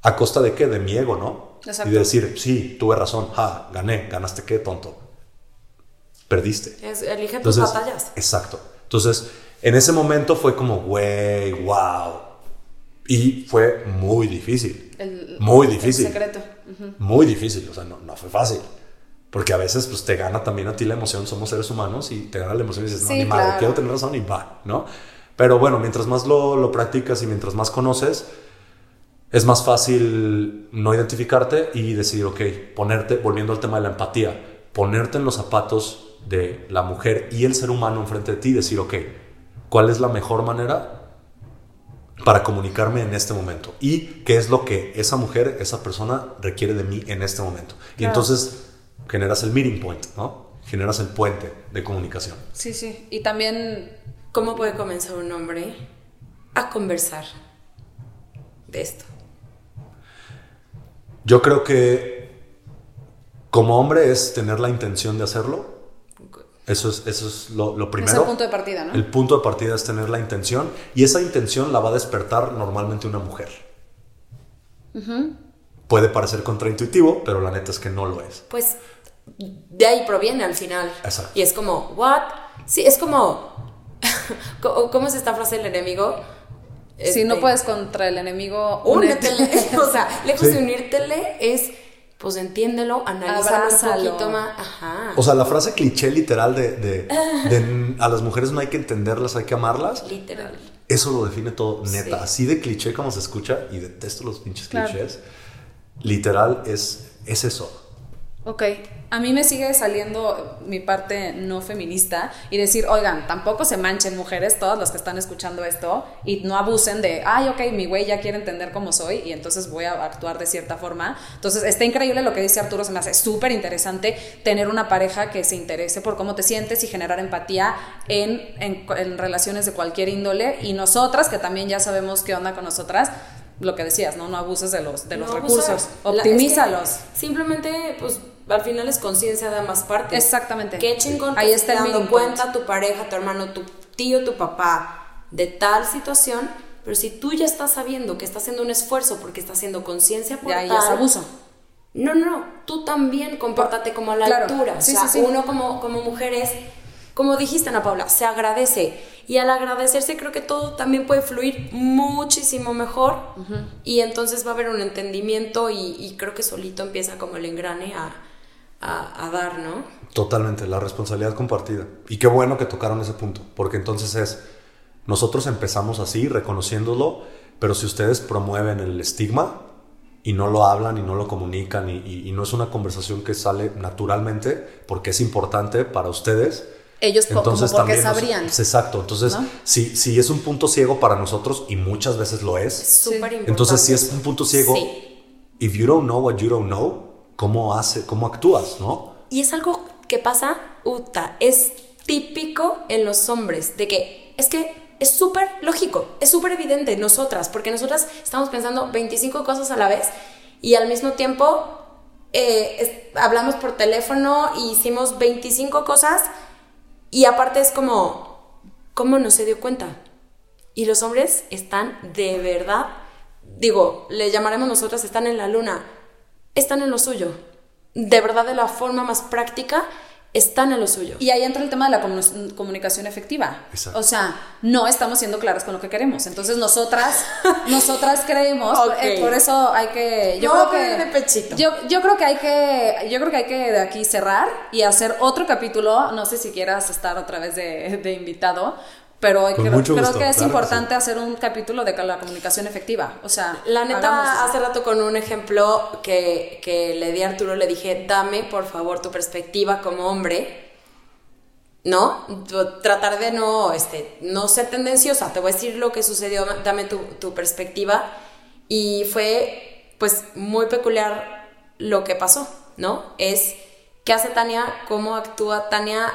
¿A costa de qué? De mi ego, ¿no? Exacto. Y de decir, sí, tuve razón, ja, gané, ganaste qué, tonto. Perdiste. Es, elige tus Entonces, batallas. Exacto. Entonces, en ese momento fue como, güey, wow. Y fue muy difícil. El- muy el difícil. Muy difícil. O sea, no, no fue fácil. Porque a veces pues, te gana también a ti la emoción. Somos seres humanos y te gana la emoción y dices, no, ni madre, claro. quiero tener razón y va, ¿no? Pero bueno, mientras más lo, lo practicas y mientras más conoces, es más fácil no identificarte y decidir, ok, ponerte, volviendo al tema de la empatía, ponerte en los zapatos de la mujer y el ser humano enfrente de ti y decir, ok, ¿cuál es la mejor manera para comunicarme en este momento? Y qué es lo que esa mujer, esa persona requiere de mí en este momento. Y entonces generas el meeting point, ¿no? Generas el puente de comunicación. Sí, sí. Y también, ¿Cómo puede comenzar un hombre a conversar de esto? Yo creo que como hombre es tener la intención de hacerlo. Eso es, eso es lo, lo primero. es el punto de partida, ¿no? El punto de partida es tener la intención y esa intención la va a despertar normalmente una mujer. Puede parecer contraintuitivo, pero la neta es que no lo es. Pues de ahí proviene al final. Exacto. Y es como, ¿what? Sí, es como. ¿Cómo es esta frase del enemigo? Si no Este, puedes contra el enemigo, únete. Únetele. o sea, lejos Sí. de unírtele es, pues entiéndelo, analízalo un poquito más. Ajá. O sea, la frase cliché literal de, de- de a las mujeres no hay que entenderlas, hay que amarlas, Literal. eso lo define todo, neta. Sí. Así de cliché como se escucha, y detesto los pinches Claro. clichés, literal es, es eso. Ok, a mí me sigue saliendo mi parte no feminista y decir, oigan, tampoco se manchen mujeres, todas las que están escuchando esto, y no abusen de, ay, ok, mi güey ya quiere entender cómo soy y entonces voy a actuar de cierta forma. Entonces, está increíble lo que dice Arturo, se me hace súper interesante tener una pareja que se interese por cómo te sientes y generar empatía en, en, en relaciones de cualquier índole. Y nosotras, que también ya sabemos qué onda con nosotras, lo que decías, ¿no? No abuses de los, de los No recursos, abusar. Optimízalos. es que simplemente, pues, al final es conciencia de ambas partes. Exactamente. Qué chingón Ahí está dando cuenta tu pareja, tu hermano, tu tío, tu papá de tal situación, pero si tú ya estás sabiendo que estás haciendo un esfuerzo porque estás haciendo conciencia por Ya ahí tal, es abuso. No, no, no, tú también compórtate como a la Claro. altura. Sí, o sea, sí, sí. uno como, como mujer es, como dijiste Ana Paula, se agradece. Y al agradecerse creo que todo también puede fluir muchísimo mejor. Y entonces va a haber un entendimiento y, y creo que solito empieza como el engrane a, a, a dar, ¿no? Totalmente, la responsabilidad compartida. Y qué bueno que tocaron ese punto, porque entonces es, nosotros empezamos así, reconociéndolo, pero si ustedes promueven el estigma y no lo hablan y no lo comunican y, y- y no es una conversación que sale naturalmente, porque es importante para ustedes. Ellos po- como porque también nos- sabrían. exacto, entonces ¿No? si, si es un punto ciego para nosotros y muchas veces lo es, importante. entonces si es un punto ciego, Sí. if you don't know what you don't know, ¿cómo, hace, cómo actúas, no? Y es algo que pasa, Uta, es típico en los hombres, de que es que es súper lógico, es súper evidente nosotras, porque nosotras estamos pensando 25 cosas a la vez y al mismo tiempo eh, es- hablamos por teléfono y hicimos 25 cosas y aparte es como, ¿cómo no se dio cuenta? Y los hombres están de verdad, digo, le llamaremos nosotras, están en la luna, están en lo suyo. De verdad, de la forma más práctica, están en lo suyo. Y ahí entra el tema de la comu- comunicación efectiva. Exacto. O sea, no estamos siendo claras con lo que queremos. Entonces nosotras, nosotras creemos, eh, por eso hay que, yo No, creo que, de pechito. yo, yo creo que hay que, yo creo que hay que de aquí cerrar y hacer otro capítulo. No sé si quieras estar otra vez de, de invitado. Pero creo, mucho creo gusto, que es claro que importante hacer un capítulo de la comunicación efectiva. O sea, La hagamos neta, eso. hace rato con un ejemplo que, que le di a Arturo, le dije, dame por favor tu perspectiva como hombre, ¿no? Tratar de no, este, no ser tendenciosa, te voy a decir lo que sucedió, dame tu, tu perspectiva. Y fue, pues, muy peculiar lo que pasó, ¿no? Es qué hace Tania, cómo actúa Tania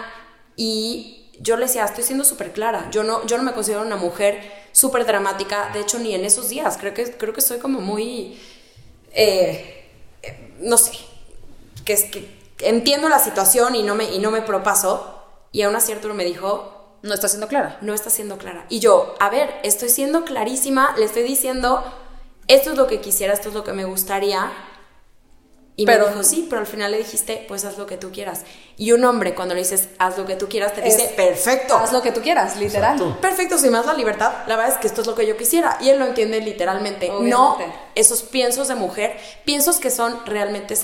y yo le decía, estoy siendo súper clara, yo no, yo no me considero una mujer súper dramática, de hecho ni en esos días, creo que, creo que soy como muy, eh, eh, no sé, que es que entiendo la situación y no me, y no me propaso, y aún así Arturo me dijo, no está siendo clara. no está siendo clara. Y yo, a ver, estoy siendo clarísima, le estoy diciendo, esto es lo que quisiera, esto es lo que me gustaría. Y Pero- me dijo, sí, pero al final le dijiste, pues haz lo que tú quieras. Y un hombre, cuando le dices, haz lo que tú quieras, te dice, Es- perfecto. Haz lo que tú quieras, literal. Exacto. Perfecto, si me das la libertad, la verdad es que esto es lo que yo quisiera. Y él lo entiende literalmente. No esos piensos de mujer, piensos que son realmente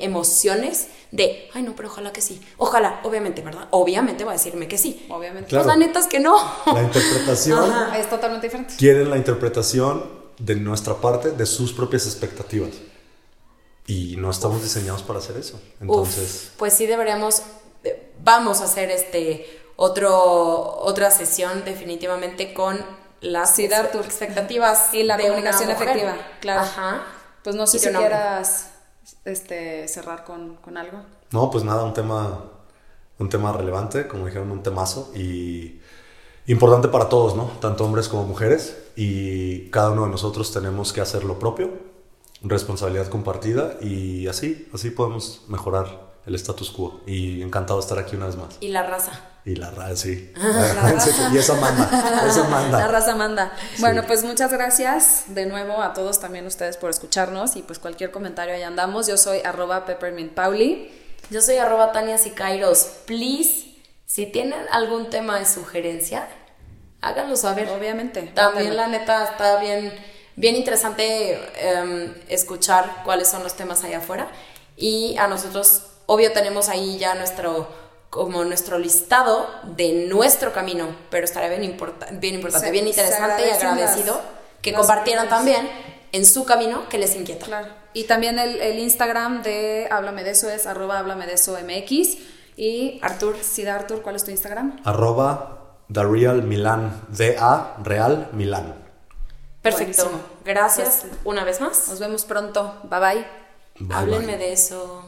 emociones de, ay no, pero ojalá que sí. Ojalá, obviamente, ¿verdad? Obviamente va a decirme que sí. Obviamente. Claro. Pues la neta es que no. La interpretación, Es totalmente diferente. quieren la interpretación de nuestra parte, de sus propias expectativas. Y no estamos diseñados para hacer eso. Entonces, Uf, pues sí deberíamos, eh, vamos a hacer este otro, otra sesión definitivamente con las Sí, expectativas y la de una comunicación mujer. efectiva, claro. Ajá. Pues no sé si quieras este, cerrar con, con algo. no, pues nada, un tema, un tema relevante, como dijeron, un temazo y importante para todos, ¿no? Tanto hombres como mujeres. Y cada uno de nosotros tenemos que hacer lo propio, responsabilidad compartida y así, así podemos mejorar el status quo. Y encantado de estar aquí una vez más. Y la raza. Y la raza, sí. y esa manda, esa manda. La raza manda. Bueno, pues muchas gracias de nuevo a todos también ustedes por escucharnos y pues cualquier comentario ahí andamos. Yo soy arroba peppermintpauli. Yo soy arroba Tania Sicairos. Please, si tienen algún tema de sugerencia, háganlo saber. Obviamente. También la neta está bien, bien interesante em, escuchar cuáles son los temas allá afuera. Y a nosotros, obvio, tenemos ahí ya nuestro como nuestro listado de nuestro camino, pero estaría bien, importa- bien importante, Se- bien interesante y agradecido las- que las compartieran también en su camino que les inquieta. Claro. Y también el, el Instagram de Háblame de eso es arroba háblame de eso MX. Y Artur. Sí, Artur, ¿cuál es tu Instagram? Arroba The Real Milan. D-A Real Milan. Perfecto. Buenísimo. Gracias una vez más. Nos vemos pronto. Bye bye. Bye, Háblenme bye. de eso.